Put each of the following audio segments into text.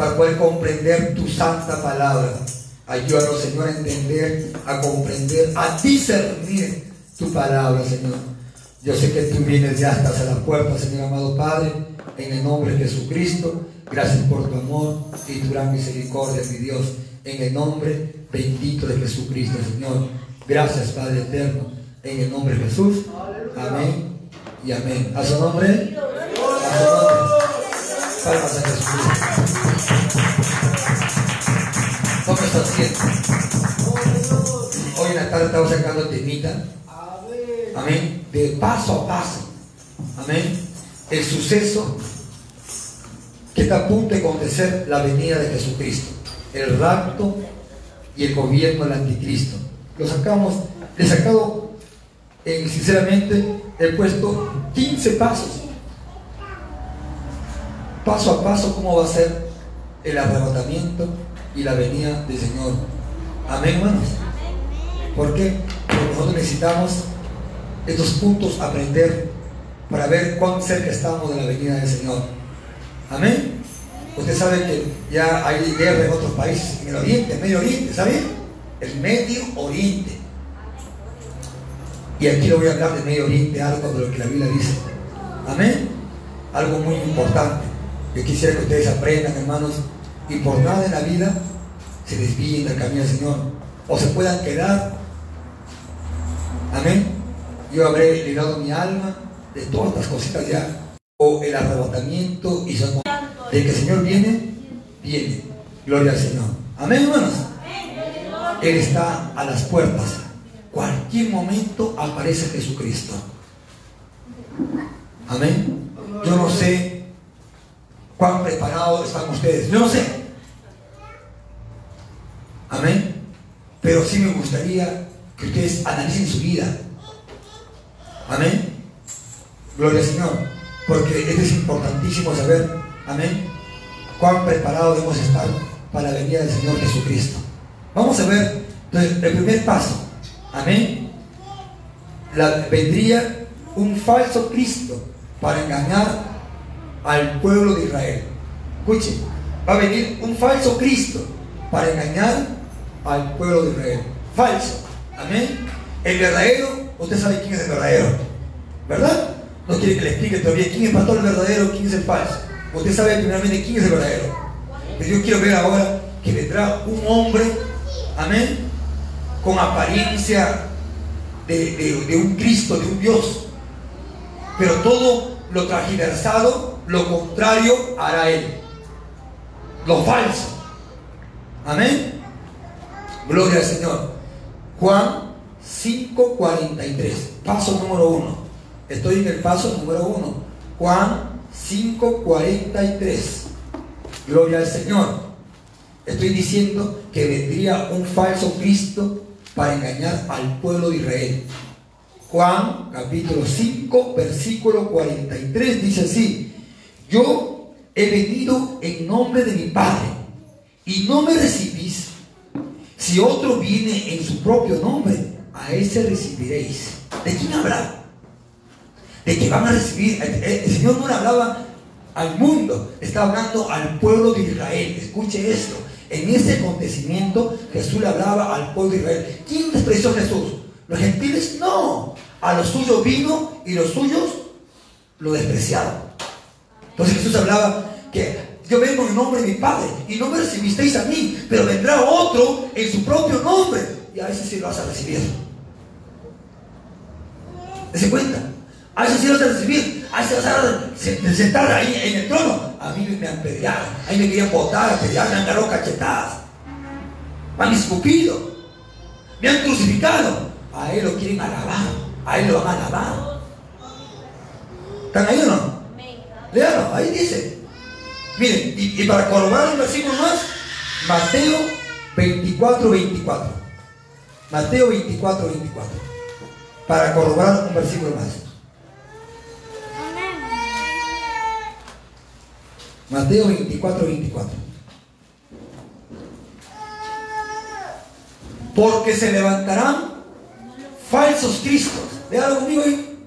para poder comprender tu santa palabra. Ayúdanos, Señor, a entender, a comprender, a discernir tu palabra, Señor. Yo sé que tú vienes ya hasta la puerta, Señor amado Padre, en el nombre de Jesucristo. Gracias por tu amor y tu gran misericordia, mi Dios, en el nombre bendito de Jesucristo, Señor. Gracias, Padre eterno, en el nombre de Jesús. Amén y amén. A su nombre. A su nombre. Palmas a Jesucristo. ¿Cómo está haciendo? Hoy en la tarde estamos sacando temita. Amén. De paso a paso. Amén. El suceso que está a punto de acontecer la venida de Jesucristo. El rapto y el gobierno del anticristo. Lo sacamos, he sacado, eh, sinceramente, he puesto 15 pasos. Paso a paso, cómo va a ser el arrebatamiento y la venida del Señor. Amén, hermanos. ¿Por qué? Porque nosotros necesitamos estos puntos aprender para ver cuán cerca estamos de la venida del Señor. Amén. Usted sabe que ya hay guerra en otros países, en el Oriente, en Medio Oriente, ¿sabe? El Medio Oriente. Y aquí le voy a hablar de Medio Oriente, algo de lo que la Biblia dice. Amén. Algo muy importante. Yo quisiera que ustedes aprendan, hermanos, y por nada en la vida se desvíen del camino del Señor o se puedan quedar. Amén. Yo habré ligado mi alma de todas estas cositas ya. O el arrebatamiento y son de que el Señor viene, viene. Gloria al Señor. Amén, hermanos. Él está a las puertas. Cualquier momento aparece Jesucristo. Amén. Yo no sé cuán preparados están ustedes. No sé. Amén. Pero sí me gustaría que ustedes analicen su vida. Amén. Gloria al Señor. Porque esto es importantísimo saber. Amén. Cuán preparados debemos estar para la venida del Señor Jesucristo. Vamos a ver. Entonces, el primer paso. Amén. La, vendría un falso Cristo para engañar al pueblo de Israel. Escuchen, va a venir un falso Cristo para engañar al pueblo de Israel. Falso. Amén. El verdadero, usted sabe quién es el verdadero. ¿Verdad? No quiere que le explique todavía quién es pastor el verdadero, quién es el falso. Usted sabe primeramente quién es el verdadero. Pero yo quiero ver ahora que vendrá un hombre, amén, con apariencia de, de, de un Cristo, de un Dios. Pero todo lo transversado, lo contrario hará él. Lo falso. Amén. Gloria al Señor. Juan 5:43. Paso número uno. Estoy en el paso número uno. Juan 5:43. Gloria al Señor. Estoy diciendo que vendría un falso Cristo para engañar al pueblo de Israel. Juan capítulo 5, versículo 43 dice así, yo he venido en nombre de mi Padre y no me recibís. Si otro viene en su propio nombre, a ese recibiréis. ¿De quién habla? De que van a recibir. El Señor no le hablaba al mundo, está hablando al pueblo de Israel. Escuche esto. En ese acontecimiento Jesús le hablaba al pueblo de Israel. ¿Quién despreció a Jesús? Los gentiles no. A los suyos vino y los suyos lo despreciaron. Entonces Jesús hablaba que yo vengo en nombre de mi Padre y no me recibisteis a mí, pero vendrá otro en su propio nombre y a ese sí lo vas a recibir. ¿Se cuenta? A ese sí lo vas a recibir, a ese vas a sentar ahí en el trono. A mí me han peleado, a mí me querían botar, pelear, me han dado cachetadas, me han escupido, me han crucificado. A él lo quieren alabar, a él lo van a alabar. ¿Están ahí o no? Léalo, ahí dice. Miren, y, para corroborar un versículo más, Mateo 24, 24. Mateo 24, 24. Para corroborar un versículo más. Mateo 24, 24. Porque se levantarán falsos cristos. Léalo conmigo ahí.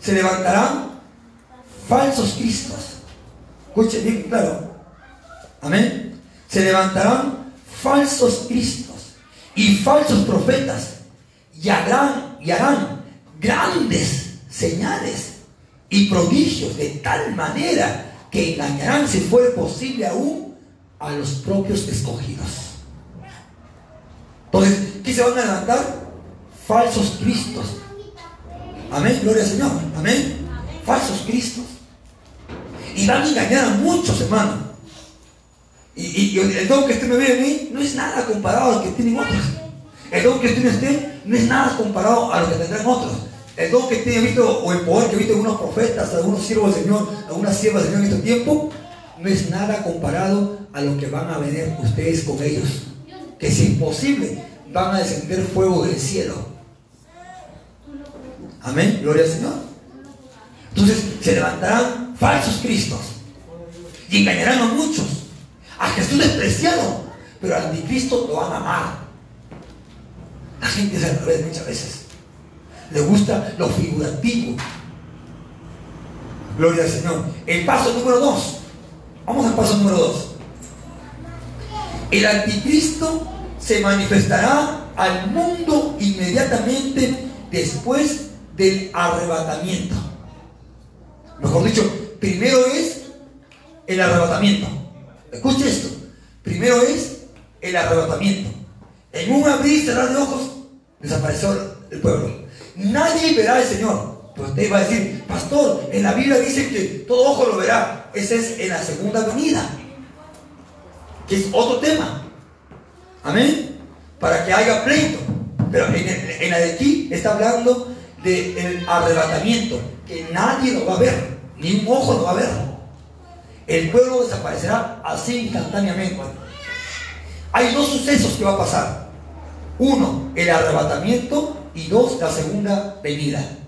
Se levantarán falsos cristos. Escuche bien claro. Amén. Se levantarán falsos cristos y falsos profetas y harán, y harán grandes señales y prodigios de tal manera que engañarán, si fuere posible aún, a los propios escogidos. Entonces, ¿qué se van a levantar? Falsos cristos. Amén, gloria al Señor. Amén. Falsos cristos. Y van a engañar a muchos, hermanos. Y, el don que usted me ve en mí no es nada comparado a lo que tienen otros. El don que usted usted no es nada comparado a lo que tendrán otros. El don que usted ha visto, o el poder que ha visto algunos profetas, algunos siervos del Señor, algunas siervas del Señor en este tiempo, no es nada comparado a lo que van a venir ustedes con ellos. Que si es posible, van a descender fuego del cielo. Amén, gloria al Señor. Entonces se levantarán falsos cristos y engañarán a muchos. A Jesús despreciado, pero al anticristo lo van a amar. La gente al revés muchas veces. Le gusta lo figurativo. Gloria al Señor. El paso número dos. Vamos al paso número dos. El anticristo se manifestará al mundo inmediatamente después del arrebatamiento. Mejor dicho, primero es el arrebatamiento. Escuche esto. Primero es el arrebatamiento. En un abrir y cerrar de ojos desapareció el pueblo. Nadie verá al Señor. Pues usted va a decir, pastor, en la Biblia dice que todo ojo lo verá. Ese es en la segunda venida. Que es otro tema. Amén. Para que haya pleito. Pero en, la de aquí está hablando del arrebatamiento. Que nadie lo va a ver. Ni un ojo lo va a ver. El pueblo desaparecerá así instantáneamente. Hay dos sucesos que va a pasar. Uno, el arrebatamiento y dos, la segunda venida.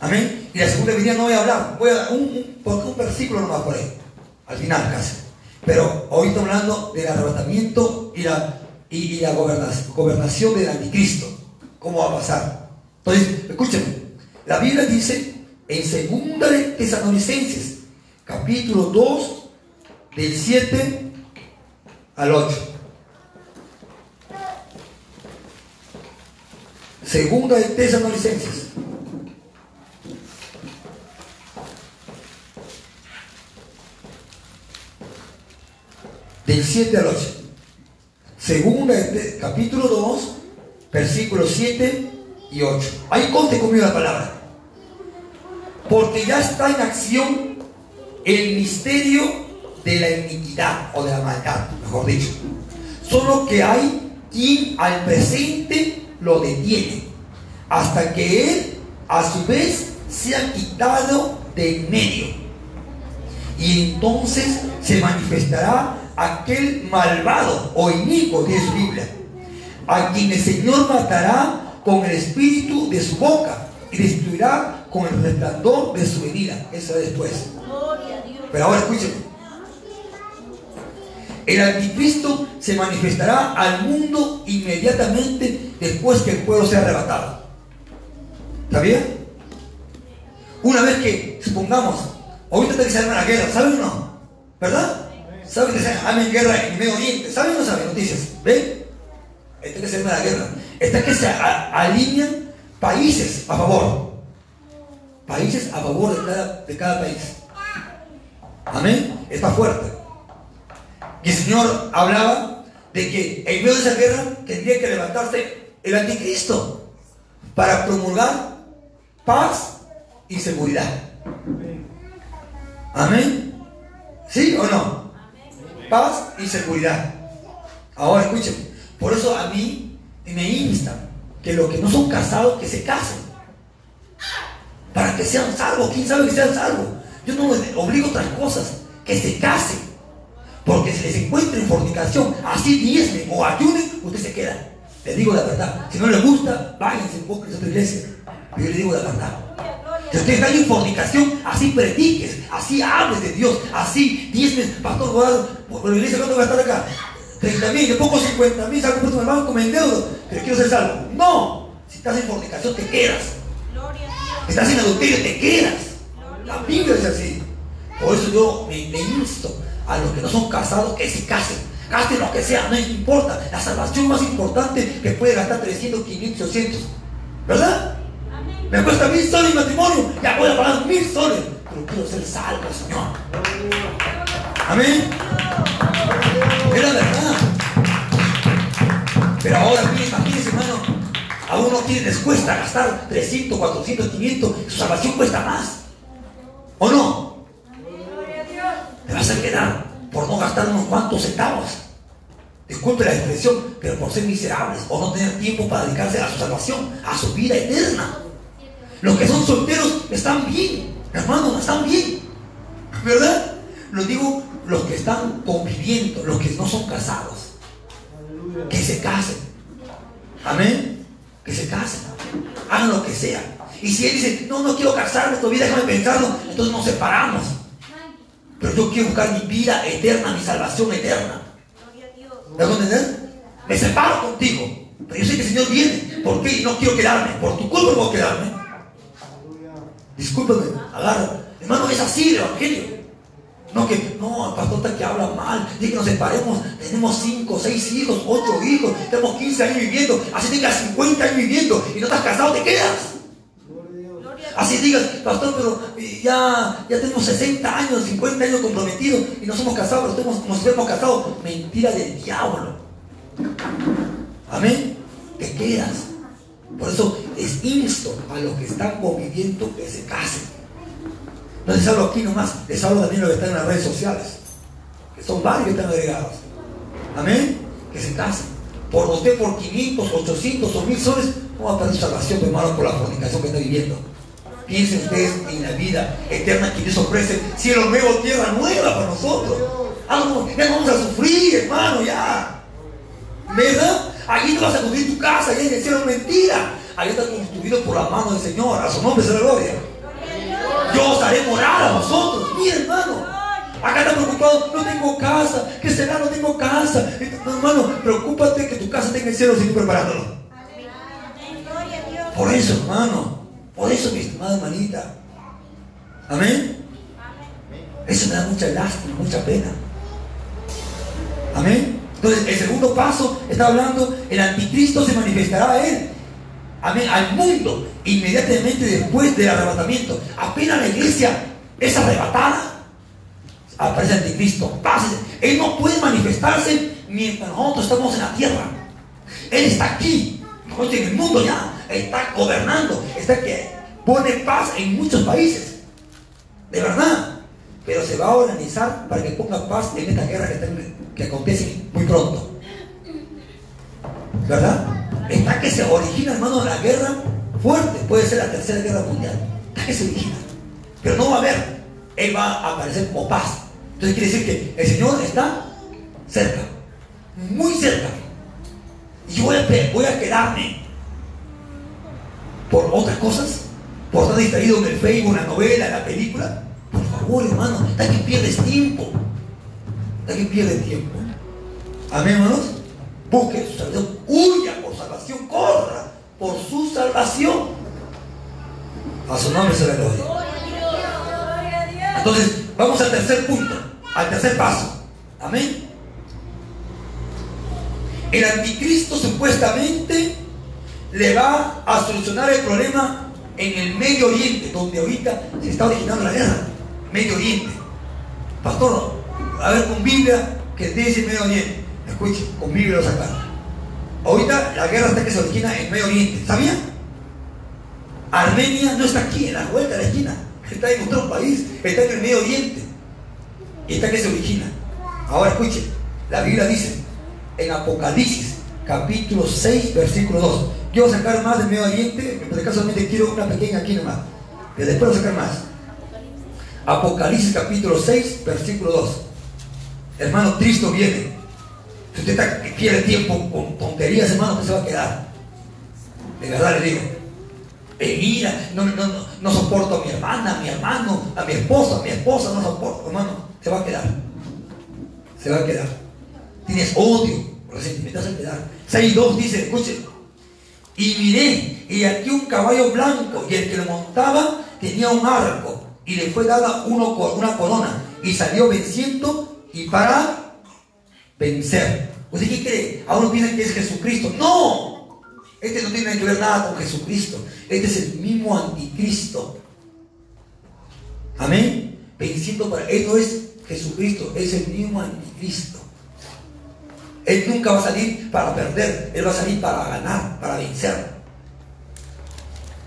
Amén. Y la segunda venida no voy a hablar, voy a dar un, un, versículo nomás por ahí, al final casi. Pero hoy estamos hablando del arrebatamiento y la, y, la gobernación del anticristo. ¿Cómo va a pasar? Entonces, escúchenme. La Biblia dice en segunda de Tesalonicenses, capítulo 2, del 7 al 8. Segunda de Tesalonicenses. Del 7 al 8. Segunda de capítulo 2, versículos 7 y 8. Ahí conte conmigo la palabra. Porque ya está en acción el misterio de la iniquidad o de la maldad, mejor dicho. Solo que hay quien al presente lo detiene hasta que él a su vez sea quitado de en medio. Y entonces se manifestará aquel malvado o inico, de su Biblia, a quien el Señor matará con el espíritu de su boca y destruirá con el resplandor de su venida. Eso después. Pero ahora escúchenme. El anticristo se manifestará al mundo inmediatamente después que el pueblo sea arrebatado. ¿Está bien? Una vez que, supongamos, ahorita está que se arma la guerra, ¿saben o no? ¿Verdad? ¿Saben que se arma guerra en Medio Oriente? ¿Saben o no saben noticias? ¿Ven? Está que se arma la guerra. Está que se alinean países a favor. Países a favor de cada, de cada país. Amén. Está fuerte. Y el Señor hablaba de que en medio de esa guerra tendría que levantarse el anticristo para promulgar paz y seguridad. Amén. ¿Sí o no? Paz y seguridad. Ahora escúchenme. Por eso a mí me instan que los que no son casados, que se casen. Para que sean salvos. ¿Quién sabe que sean salvos? Yo no les obligo otras cosas. Que se casen. Porque si les encuentra en fornicación, así diezmen o ayuden, usted se queda. Le digo la verdad. Si no les gusta, váyanse, busquen otra iglesia. Pero yo le digo la verdad. Si usted está en fornicación, así prediques, así hables de Dios, así diezmen, pastor, por la iglesia, ¿cuánto va a estar acá? 30 mil, yo pongo 50 mil, salgo por tu banco, me endeudo, pero quiero ser salvo. No, si estás en fornicación, te quedas. Estás en adulterio, te quedas. La Biblia es así. Por eso yo me, insto a los que no son casados que se casen. Gasten lo que sea, no importa. La salvación más importante que puede gastar 300, 500, 800. ¿Verdad? Me cuesta mil soles mi matrimonio. Ya voy a pagar mil soles. Pero quiero ser salvo, Señor. Amén. Es la verdad. Pero ahora, imagínense, hermano, a uno les cuesta gastar 300, 400, 500, su salvación cuesta más. ¿O no? Te vas a quedar por no gastar unos cuantos centavos. Disculpe la expresión, pero por ser miserables o no tener tiempo para dedicarse a su salvación, a su vida eterna. Los que son solteros están bien, hermano, están bien. ¿Verdad? Lo digo los que están conviviendo, los que no son casados. Que se casen. Amén. Que se casen. Hagan lo que sea. Y si él dice, no, no quiero casarme todavía, déjame pensarlo, entonces nos separamos. Pero yo quiero buscar mi vida eterna, mi salvación eterna. ¿Me a entender? Me separo contigo. Pero yo sé que el Señor viene. ¿Por qué? Y no quiero quedarme. Por tu culpa no puedo quedarme. Discúlpame, agarra. Hermano, es así el Evangelio. No que, no, el pastor está que habla mal. Dice que nos separemos. Tenemos 5, 6 hijos, 8 hijos. Tenemos 15 años viviendo. Así tengas 50 años viviendo y no estás casado, te quedas. Así digas, pastor, pero eh, ya, ya tenemos 60 años, 50 años comprometidos y no somos casados, pero estamos como si fuéramos casados. Mentira del diablo. Amén. Te quedas. Por eso es insto a los que están conviviendo que se casen. No les hablo aquí nomás, les hablo también los que están en las redes sociales, que son varios que están agregados. Amén. Que se casen. Por usted por 500, 800 o 1000 soles, no va a perder salvación, hermano, por la fornicación que está viviendo. Piensen ustedes en la vida eterna que Dios ofrece, cielo nuevo, tierra nueva para nosotros. Ya vamos a sufrir, hermano, ya. ¿Verdad? Allí no vas a construir tu casa, allá en el cielo mentira. Allí está construido por la mano del Señor, a su nombre se la gloria. Yo os haré morar a vosotros, mi hermano. Acá está preocupado, no tengo casa, que será, no tengo casa. hermano, preocúpate que tu casa tenga el cielo sin preparándolo. Por eso, hermano, por eso, mi estimada hermanita. Amén. Eso me da mucha lástima, mucha pena. Amén. Entonces, el segundo paso está hablando, el anticristo se manifestará a él. Amén. Al mundo, inmediatamente después del arrebatamiento. Apenas la iglesia es arrebatada, aparece el anticristo. Él no puede manifestarse mientras nosotros estamos en la tierra. Él está aquí, en el mundo ya está gobernando, está que pone paz en muchos países. De verdad. Pero se va a organizar para que ponga paz en esta guerra que, que acontece muy pronto. ¿Verdad? Está que se origina, hermano, la guerra fuerte. Puede ser la tercera guerra mundial. Está que se origina. Pero no va a haber. Él va a aparecer como paz. Entonces quiere decir que el Señor está cerca. Muy cerca. Y yo voy a, voy a quedarme por otras cosas, por estar distraído en el Facebook, en la novela, la película. Por favor, hermano, está que pierdes tiempo. Está que pierdes tiempo. Amén, hermanos. Busque su salvación. Huya por salvación. Corra por su salvación. A su nombre se le gloria. Entonces, vamos al tercer punto, al tercer paso. Amén. El anticristo supuestamente le va a solucionar el problema en el Medio Oriente, donde ahorita se está originando la guerra. Medio Oriente. Pastor, a ver con Biblia que dice Medio Oriente. Escuche, con Biblia lo. Ahorita la guerra está que se origina en Medio Oriente. ¿Sabía? Armenia no está aquí, en la vuelta de la esquina. Está en otro país, está en el Medio Oriente. Y está que se origina. Ahora escuche, la Biblia dice en Apocalipsis capítulo 6, versículo 2. Yo voy a sacar más del Medio Oriente, pero de solamente quiero una pequeña aquí nomás. Pero después voy a sacar más. Apocalipsis capítulo 6, versículo 2. Hermano, Cristo viene. Si usted está, pierde tiempo con tonterías, hermano, ¿qué se va a quedar? De verdad le digo. En ira, no, no, no, no soporto a mi hermana, a mi hermano, a mi esposa, a mi esposa, no soporto, hermano. Se va a quedar. Se va a quedar. Tienes odio, resentimiento se va a quedar. 6.2 dice, escuchen, y miré, y aquí un caballo blanco, y el que lo montaba tenía un arco, y le fue dada uno, una corona y salió venciendo y para vencer. ¿Usted qué cree? A uno piensa que es Jesucristo. No, este no tiene que ver nada con Jesucristo. Este es el mismo anticristo. Amén. Venciendo para... Esto es Jesucristo, es el mismo anticristo. Él nunca va a salir para perder, Él va a salir para ganar, para vencer.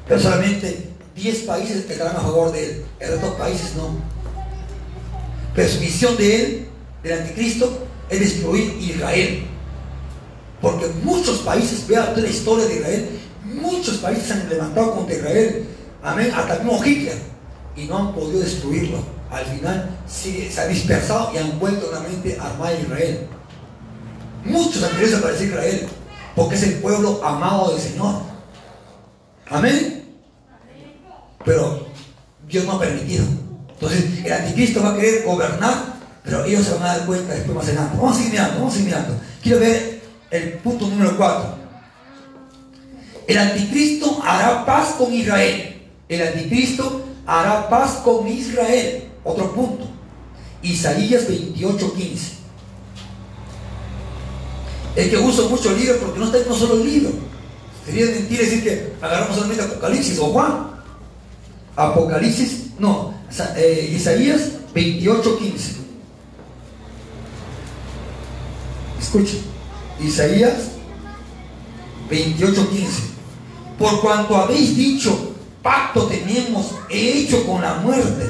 Pero solamente 10 países estarán a favor de Él, el resto países no. Pero su misión de Él, del anticristo, es destruir Israel. Porque muchos países, vea toda la historia de Israel, muchos países se han levantado contra Israel. Amén, hasta mismo Hitler. Y no han podido destruirlo. Al final se, ha dispersado y han vuelto nuevamente a armar Israel. Muchos han querido desaparecer Israel. Porque es el pueblo amado del Señor. Amén. Pero Dios no ha permitido. Entonces el anticristo va a querer gobernar, pero ellos se van a dar cuenta después más adelante. Vamos a seguir vamos a seguir. Quiero ver el punto número 4. El anticristo hará paz con Israel. El anticristo hará paz con Israel. Otro punto. Isaías 28:15. Es que uso mucho libros porque no está en un solo libro. Sería mentira decir que agarramos solamente Apocalipsis o Juan. Apocalipsis, no, eh, Isaías 28:15. Escuchen, Isaías 28:15. Por cuanto habéis dicho, pacto tenemos hecho con la muerte,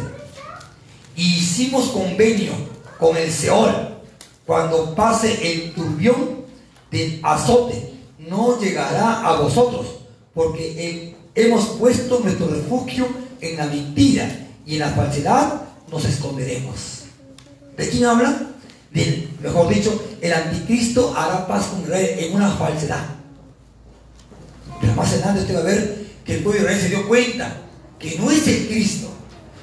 y hicimos convenio con el Seol, cuando pase el turbión del azote, no llegará a vosotros, porque hemos puesto nuestro refugio en la mentira y en la falsedad nos esconderemos. ¿De quién habla? Del, mejor dicho, el anticristo hará paz con Israel en una falsedad. Pero más adelante usted va a ver que el pueblo de Israel se dio cuenta que no es el Cristo.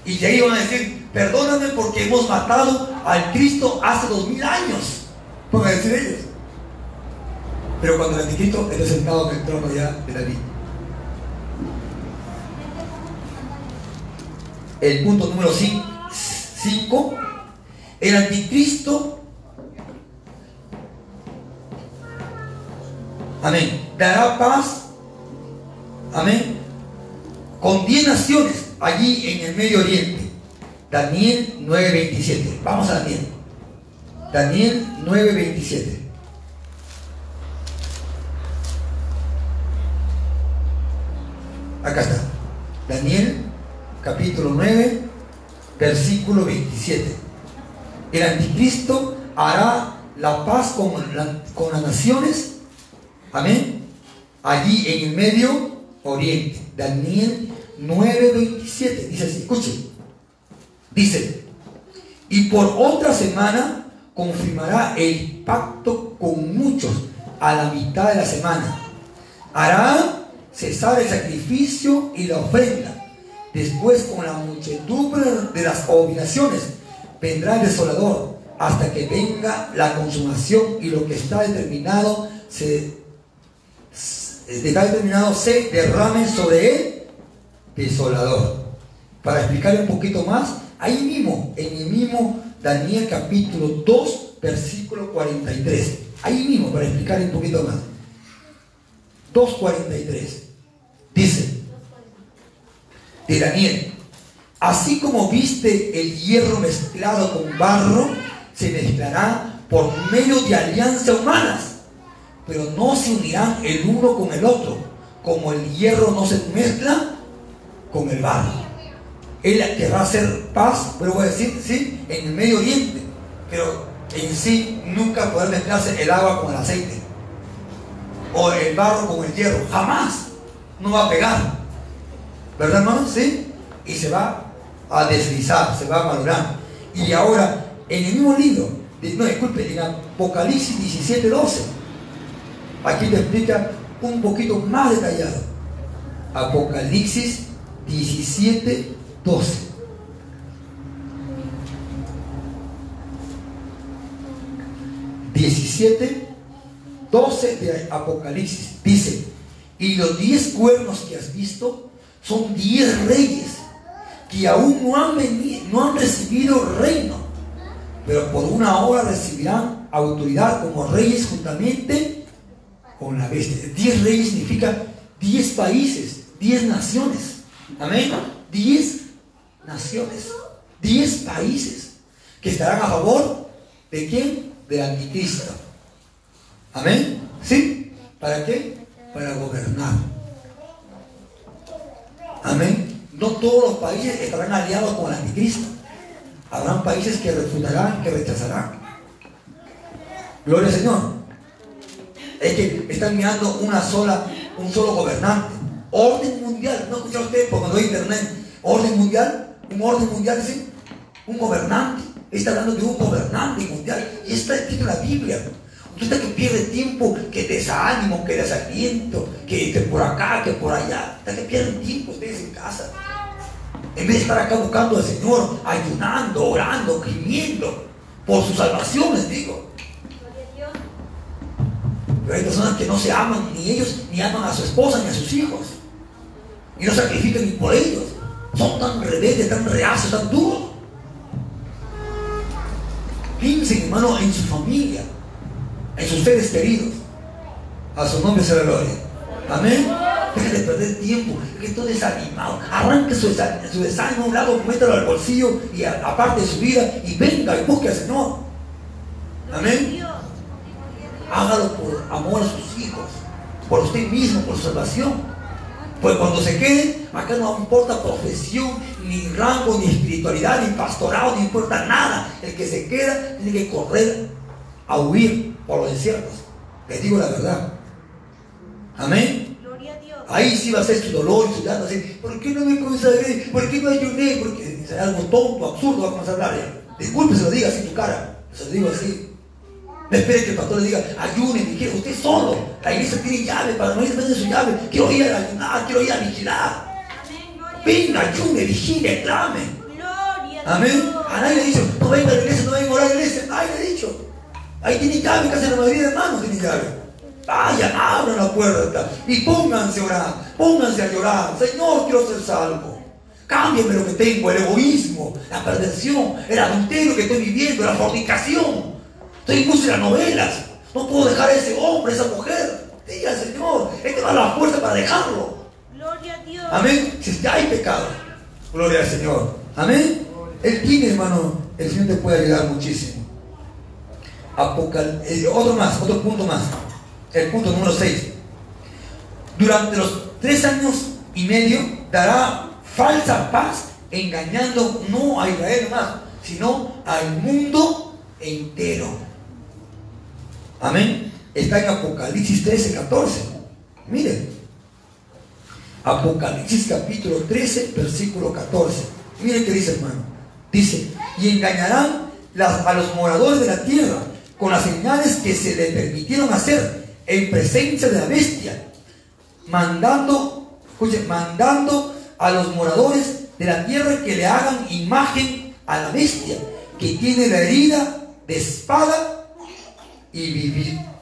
Y de ahí van a decir, perdóname porque hemos matado al Cristo hace dos mil años. Van a decir ellos. Pero cuando el anticristo está sentado en el trono ya de David. el punto número 5, el anticristo, amén, dará paz, amén, con 10 naciones allí en el Medio Oriente. Daniel 9:27. Vamos a Daniel. Daniel 9:27. Acá está. Daniel capítulo 9, versículo 27. El anticristo hará la paz con, con las naciones, amén, allí en el medio oriente. Daniel 9, 27. Dice así, escuchen. Dice, y por otra semana confirmará el pacto con muchos a la mitad de la semana. Hará cesar el sacrificio y la ofrenda Después con la muchedumbre de las obligaciones vendrá el desolador hasta que venga la consumación y lo que está determinado se, está determinado se derrame sobre él desolador. Para explicar un poquito más, ahí mismo, en el mismo Daniel capítulo 2, versículo 43. Ahí mismo, para explicar un poquito más. 2.43. Dice, de Daniel. Así como viste el hierro mezclado con barro, se mezclará por medio de alianzas humanas, pero no se unirán el uno con el otro, como el hierro no se mezcla con el barro. Él querrá hacer paz, pero voy a decir, sí, en el Medio Oriente, pero en sí nunca podrá mezclarse el agua con el aceite, o el barro con el hierro, jamás, no va a pegar. ¿Verdad, hermano? Sí. Y se va a deslizar, se va a madurar. Y ahora, en el mismo libro, no, disculpe, en Apocalipsis 17, 12, aquí te explica un poquito más detallado. Apocalipsis 17, 12. ...17, 12 de Apocalipsis... ...dice... ...y los diez cuernos que has visto son diez reyes que aún no han, venido, no han recibido reino, pero por una hora recibirán autoridad como reyes juntamente con la bestia. Diez reyes significa diez países, diez naciones. Amén. Diez naciones, diez países que estarán a favor de quién? Del anticristo. Amén. ¿Sí? ¿Para qué? Para gobernar. Amén. No todos los países estarán aliados con el anticristo. Habrán países que refutarán, que rechazarán. Gloria al Señor. Es que están mirando una sola, un solo gobernante. Orden mundial. ¿No escucha usted por cuando hay internet? Orden mundial. Un orden mundial, ¿sí? Un gobernante. Está hablando de un gobernante mundial. Y está escrito la Biblia. Usted que pierde tiempo, que desánimo, que desaliento, que, que por acá, que por allá. Está que pierden tiempo ustedes en casa. En vez de estar acá buscando al Señor, ayunando, orando, gimiendo por sus salvaciones, digo. Pero hay personas que no se aman, ni ellos, ni aman a su esposa, ni a sus hijos. Y no sacrifican ni por ellos. Son tan rebeldes, tan reacios, tan duros. Piensen, hermano, en su familia, en sus seres queridos. A su nombre sea la gloria. Amén. Deje de perder tiempo, que estoy desanimado. Arranque su, su desánimo a un lado, métalo al bolsillo y aparte de su vida y venga y busque al Señor. Amén. Hágalo por amor a sus hijos, por usted mismo, por su salvación. Pues cuando se queden, acá no importa profesión, ni rango, ni espiritualidad, ni pastorado, no importa nada. El que se queda tiene que correr a huir por los desiertos. Les digo la verdad. Amén. Ahí sí va a ser su dolor y su llanto. ¿Por qué no me consagré? ¿Por qué no ayuné? Porque es algo tonto, absurdo va a a hablar. Disculpe, se lo diga así en tu cara. Se lo digo así. No espere que el pastor le diga, ayune, quiero usted solo. La iglesia tiene llave, para no ir de su llave. Quiero ir a ayunar, quiero ir a vigilar. Venga, ayune, vigile, clame. Amén. A nadie le ha dicho, no venga a la iglesia, no venga a orar a la iglesia. Nadie le ha dicho. Ahí tiene llave, casi la mayoría de hermanos tiene llave. Vayan, abran la puerta y pónganse a orar, pónganse a llorar. Señor, quiero ser salvo. Cámbiame lo que tengo, el egoísmo, la perversión, el adulterio que estoy viviendo, la fornicación. Estoy en de las novelas. No puedo dejar a ese hombre, esa mujer. Diga, Señor, Él te da la fuerza para dejarlo. Gloria a Dios. Amén. Si hay pecado, gloria al Señor. Amén. Él tiene, hermano, el Señor te puede ayudar muchísimo. Apocal eh, otro más, otro punto más el punto número 6. Durante los tres años y medio dará falsa paz, engañando no a Israel más, sino al mundo entero. Amén. Está en Apocalipsis 13, 14. Miren. Apocalipsis capítulo 13, versículo 14. Miren qué dice hermano. Dice, y engañarán a los moradores de la tierra con las señales que se le permitieron hacer en presencia de la bestia, mandando, mandando a los moradores de la tierra que le hagan imagen a la bestia, que tiene la herida de espada y,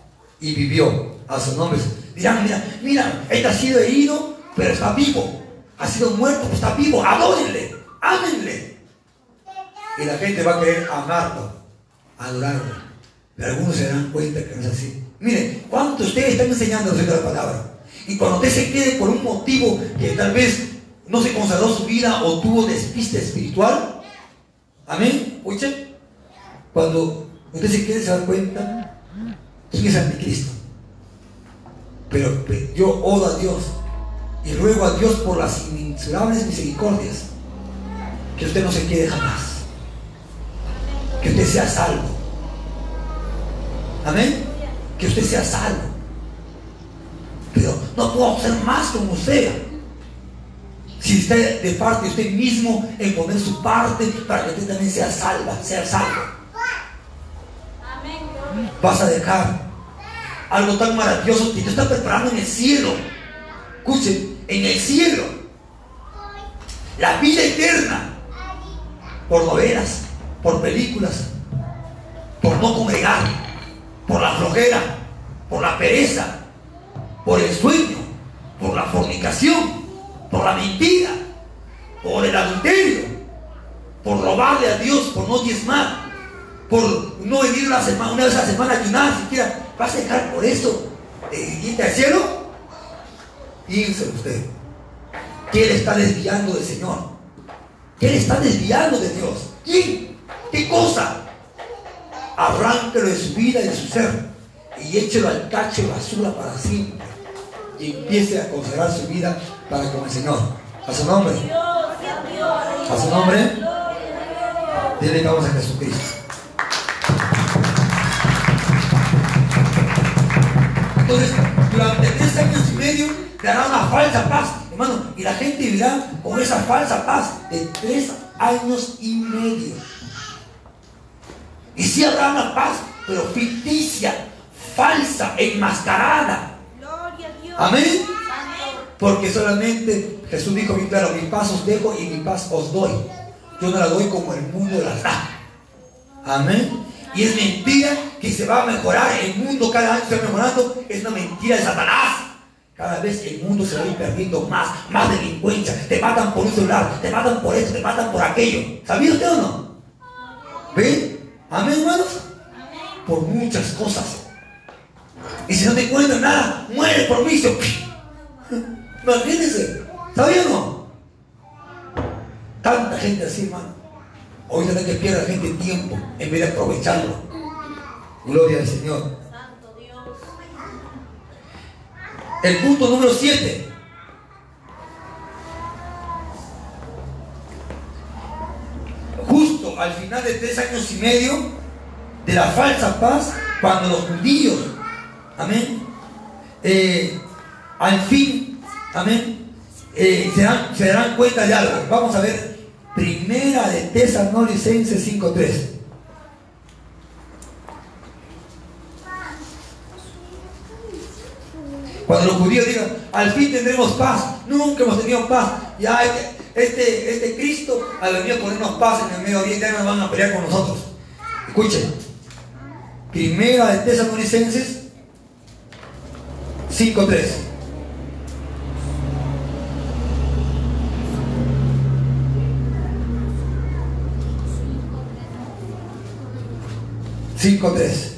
vivió a su nombre. Dirán, mira, mira, él ha sido herido, pero está vivo. Ha sido muerto, pero está vivo. Adórenle, ámenle. Y la gente va a querer amarlo, adorarlo. Pero algunos se dan cuenta que no es así. Mire, ¿cuánto ustedes están enseñando de la palabra? Y cuando usted se quede por un motivo que tal vez no se consagró su vida o tuvo despiste espiritual, amén, escuchen, cuando usted se quede se da cuenta quién es anticristo. Pero yo odo a Dios y ruego a Dios por las inmensurables misericordias que usted no se quede jamás, que usted sea salvo. Amén que usted sea salvo. Pero no puedo hacer más como usted. Si usted de parte de usted mismo en poner su parte para que usted también sea salva, sea salvo. Vas a dejar algo tan maravilloso que te está preparando en el cielo. Escuchen, en el cielo. La vida eterna. Por novelas, por películas, por no congregar por la flojera, por la pereza, por el sueño, por la fornicación, por la mentira. por el adulterio, por robarle a Dios, por no diezmar, por no venir una, semana, una vez a la semana a ayunar siquiera, ¿vas a dejar por eso eh, irte al cielo? Piense usted, ¿qué le está desviando del Señor? ¿Qué le está desviando de Dios? ¿Quién? ¿Qué cosa? Arránquelo de su vida y de su ser y échelo al cacho de basura para siempre y empiece a considerar su vida para con el Señor. A su nombre. A su nombre. Dile vamos a Jesucristo. Entonces, durante tres años y medio te hará una falsa paz, hermano, y la gente vivirá con esa falsa paz de tres años y medio. Y si habrá una paz, pero ficticia, falsa, enmascarada. Amén. Porque solamente Jesús dijo bien claro, mi paz os dejo y mi paz os doy. Yo no la doy como el mundo la da. Amén. Y es mentira que se va a mejorar el mundo cada año se va mejorando. Es una mentira de Satanás. Cada vez el mundo se va a ir perdiendo más, más delincuencia. Te matan por un celular, te matan por esto, te matan por aquello. ¿Sabía usted o no? ¿Ven? Amén, hermanos. Por muchas cosas. Y si no te encuentran nada, muere por vicio. Imagínense, ¿sabía o no? Tanta gente así, hermano. Hoy que pierde la gente tiempo en vez de aprovecharlo. Gloria al Señor. El punto número 7. Justo al final de tres años y medio de la falsa paz, cuando los judíos, amén, eh, al fin, amén, eh, se, dan, se darán cuenta de algo. Vamos a ver, primera de Tesalonicenses 5.3. los judíos digan, al fin tendremos paz, nunca hemos tenido paz, ya este, este Cristo ha venido a ponernos paz en el medio oriente, ya no van a pelear con nosotros. Escuchen, primera de Tesalonicenses 5.3. 5.3.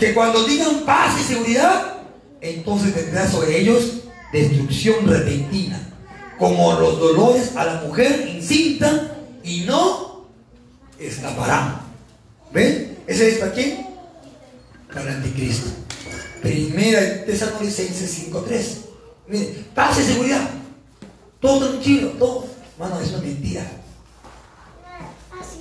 Que cuando digan paz y seguridad, entonces tendrá sobre ellos destrucción repentina, como los dolores a la mujer incinta y no escaparán. ¿Ven? ¿Ese es para quién? Para el anticristo. Primera Tesalonicenses 5.3. Miren, paz y seguridad. Todo tranquilo, todo. Mano, es una mentira.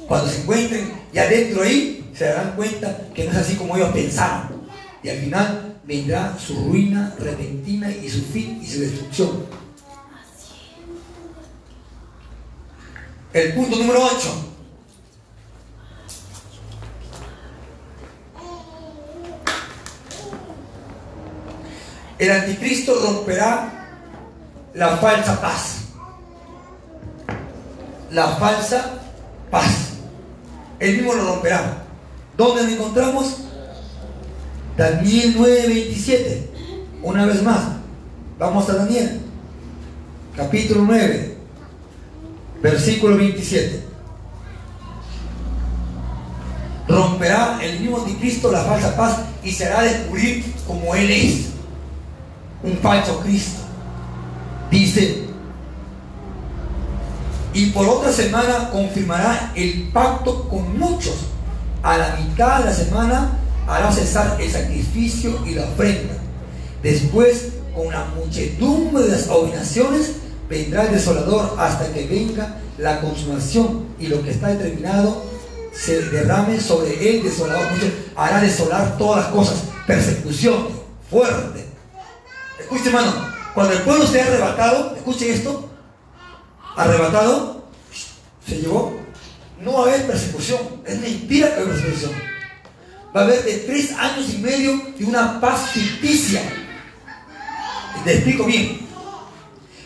Cuando se encuentren y adentro ahí, se darán cuenta que no es así como ellos pensaron. Y al final vendrá su ruina repentina y su fin y su destrucción. El punto número 8. El anticristo romperá la falsa paz. La falsa paz. Él mismo lo romperá. ¿Dónde nos encontramos? Daniel 9:27. Una vez más. Vamos a Daniel. Capítulo 9. Versículo 27. Romperá el mismo anticristo la falsa paz y se hará descubrir como Él es. Un falso Cristo. Dice y por otra semana confirmará el pacto con muchos. A la mitad de la semana hará cesar el sacrificio y la ofrenda. Después, con la muchedumbre de las abominaciones, vendrá el desolador hasta que venga la consumación y lo que está determinado se derrame sobre el desolador. Hará desolar todas las cosas. Persecución fuerte. Escuche, hermano, cuando el pueblo sea arrebatado, escuche esto, arrebatado, se llevó. No va a haber persecución. Es mentira que hay persecución. Va a haber de tres años y medio de una paz ficticia. Te explico bien.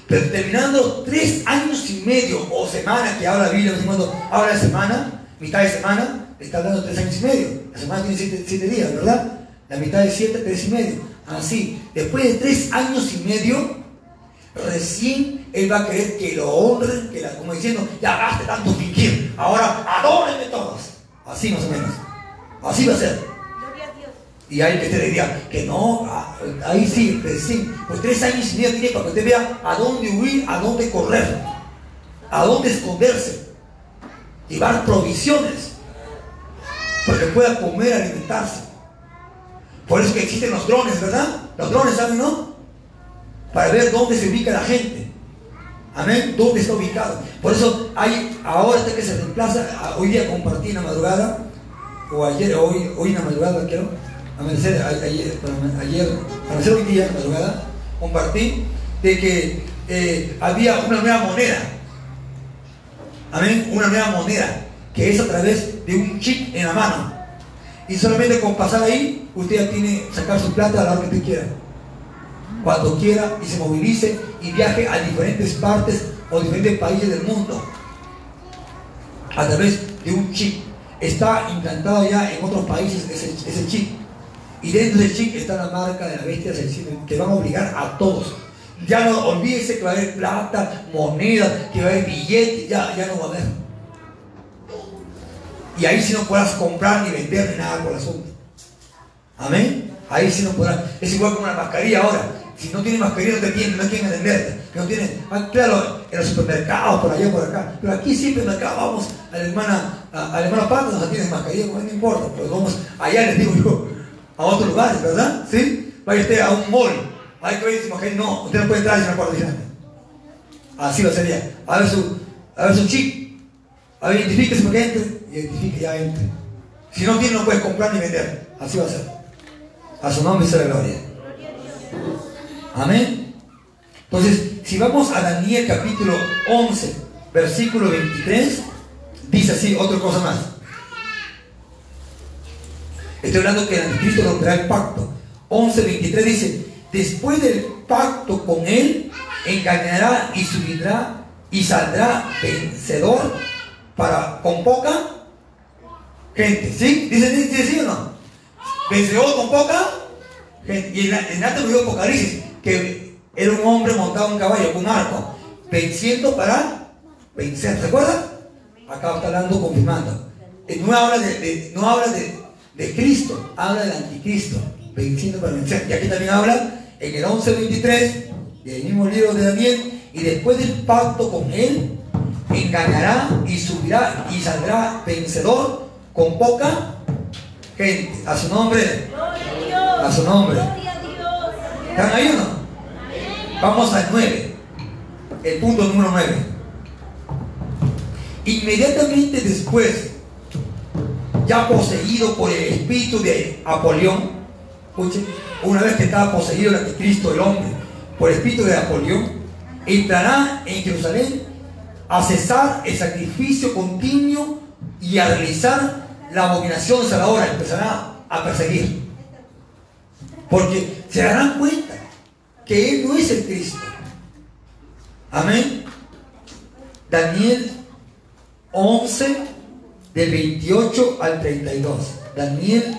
Pero terminando tres años y medio o semana que habla la Biblia, semana, mitad de semana, está dando tres años y medio. La semana tiene siete, días, ¿verdad? La mitad de siete, tres y medio. Así, después de tres años y medio, recién Él va a querer que lo honren, que la, como diciendo, ya gaste tanto fingir, ahora adórenme todos. Así más o menos. Así va a ser. Y hay que te diría que no, ah, ahí sí, recién, pues tres años y medio tiene para que usted vea a dónde huir, a dónde correr, a dónde esconderse, llevar provisiones, para que pueda comer, alimentarse. Por eso que existen los drones, ¿verdad? Los drones, ¿saben, no? Para ver dónde se ubica la gente. Amén. ¿Dónde está ubicado? Por eso hay, ahora hasta que se reemplaza, hoy día compartí en la madrugada, o ayer, hoy, hoy en la madrugada, quiero, amanecer, ayer, ayer, amanecer hoy día en la madrugada, compartí de que eh, había una nueva moneda. Amén. Una nueva moneda que es a través de un chip en la mano. Y solamente con pasar ahí, usted ya tiene sacar su plata a la hora que usted quiera. Cuando quiera y se movilice y viaje a diferentes partes o diferentes países del mundo. A través de un chip. Está implantado ya en otros países ese, chip. Y dentro del chip está la marca de la bestia que van a obligar a todos. Ya no olvídese que va a haber plata, moneda, que va a haber billetes, ya, ya no va a haber. Y ahí sí no podrás comprar ni vender ni nada por asunto. Amén. Ahí sí no podrás. Es igual como la mascarilla ahora. Si no tienes mascarilla no te tienen, no quieren venderte. No tienen, claro, en los supermercados, por allá, por acá. Pero aquí siempre mercado vamos a la hermana, a, la hermana Pata, no tiene mascarilla, pues no importa. Pues vamos allá, les digo yo, a otros lugares, ¿verdad? ¿Sí? Vaya usted a un mall. Hay que ver si mujer, no, usted no puede entrar en una puerta grande. Así lo. A ver su, a ver su chip. A ver, identifíquese porque entre identifique ya entre. Si no tiene, no puedes comprar ni vender. Así va a ser. A su nombre sea la gloria. Amén. Entonces, si vamos a Daniel capítulo 11, versículo 23, dice así, otra cosa más. Estoy hablando que el anticristo romperá el pacto. 11, 23 dice, después del pacto con él, engañará y subirá y saldrá vencedor para con poca gente. ¿Sí? ¿Dice, dice sí o no? Vencedor con poca gente. Y en, en alto de Apocalipsis, que era un hombre montado en caballo con arco, venciendo para vencer. ¿Recuerda? Acá está hablando, confirmando. Eh, no habla de, no habla de, de, Cristo, habla del anticristo, venciendo para vencer. Y aquí también habla en el 11.23 del mismo libro de Daniel, y después del pacto con él, engañará y subirá y saldrá vencedor con poca gente. A su nombre. A su nombre. ¿Están ahí o no? Vamos al 9. El punto número 9. Inmediatamente después, ya poseído por el espíritu de Apolión, una vez que estaba poseído el anticristo, el hombre, por el espíritu de Apolión, entrará en Jerusalén a cesar el sacrificio continuo y a realizar la abominación salvadora empezará a perseguir. Porque se darán cuenta que Él no es el Cristo. Amén. Daniel 11, del 28 al 32. Daniel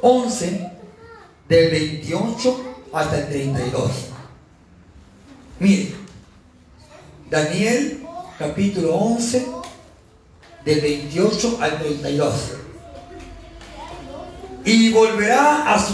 11, del 28 hasta el 32. Mire, Daniel capítulo 11, del 28 al 32. Y volverá a su